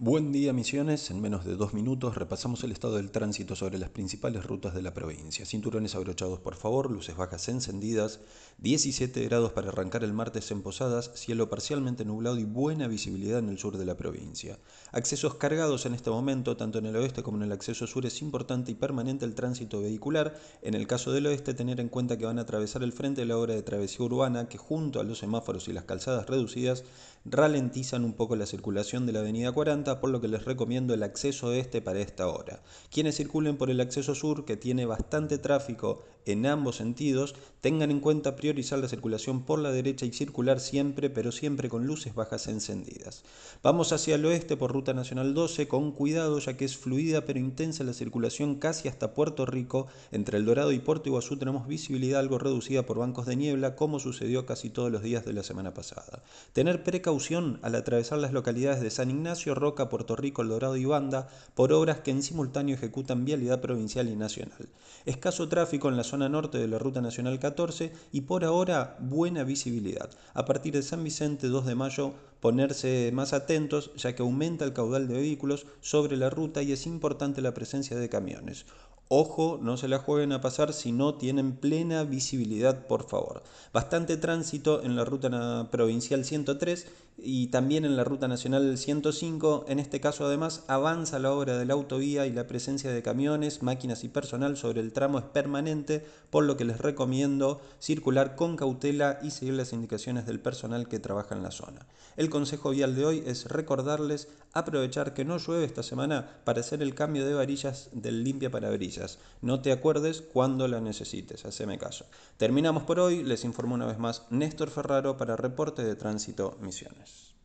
Buen día Misiones, en menos de dos minutos repasamos el estado del tránsito sobre las principales rutas de la provincia. Cinturones abrochados por favor, luces bajas encendidas, 17 grados para arrancar el martes en Posadas, cielo parcialmente nublado y buena visibilidad en el sur de la provincia. Accesos cargados en este momento, tanto en el oeste como en el acceso sur es importante y permanente el tránsito vehicular. En el caso del oeste tener en cuenta que van a atravesar el frente de la obra de travesía urbana que junto a los semáforos y las calzadas reducidas ralentizan un poco la circulación de la avenida 40 por lo que les recomiendo el acceso este para esta hora. Quienes circulen por el acceso sur, que tiene bastante tráfico en ambos sentidos, tengan en cuenta priorizar la circulación por la derecha y circular siempre, pero siempre con luces bajas encendidas. Vamos hacia el oeste por Ruta Nacional 12 con cuidado ya que es fluida pero intensa la circulación casi hasta Puerto Rico. Entre El Dorado y Puerto Iguazú tenemos visibilidad algo reducida por bancos de niebla como sucedió casi todos los días de la semana pasada. Tener precaución al atravesar las localidades de San Ignacio, Roca, Puerto Rico, El Dorado y Banda por obras que en simultáneo ejecutan vialidad provincial y nacional. Escaso tráfico en la zona norte de la Ruta Nacional 14 y por ahora buena visibilidad. A partir de San Vicente 2 de mayo ponerse más atentos ya que aumenta el caudal de vehículos sobre la ruta y es importante la presencia de camiones. Ojo, no se la jueguen a pasar si no tienen plena visibilidad, por favor. Bastante tránsito en la ruta provincial 103 y también en la ruta nacional 105. En este caso, además, avanza la obra de la autovía y la presencia de camiones, máquinas y personal sobre el tramo es permanente, por lo que les recomiendo circular con cautela y seguir las indicaciones del personal que trabaja en la zona. El consejo vial de hoy es recordarles aprovechar que no llueve esta semana para hacer el cambio de varillas del limpia para varillas no te acuerdes cuando la necesites, haceme caso. Terminamos por hoy, les informo una vez más Néstor Ferraro para Reporte de Tránsito Misiones.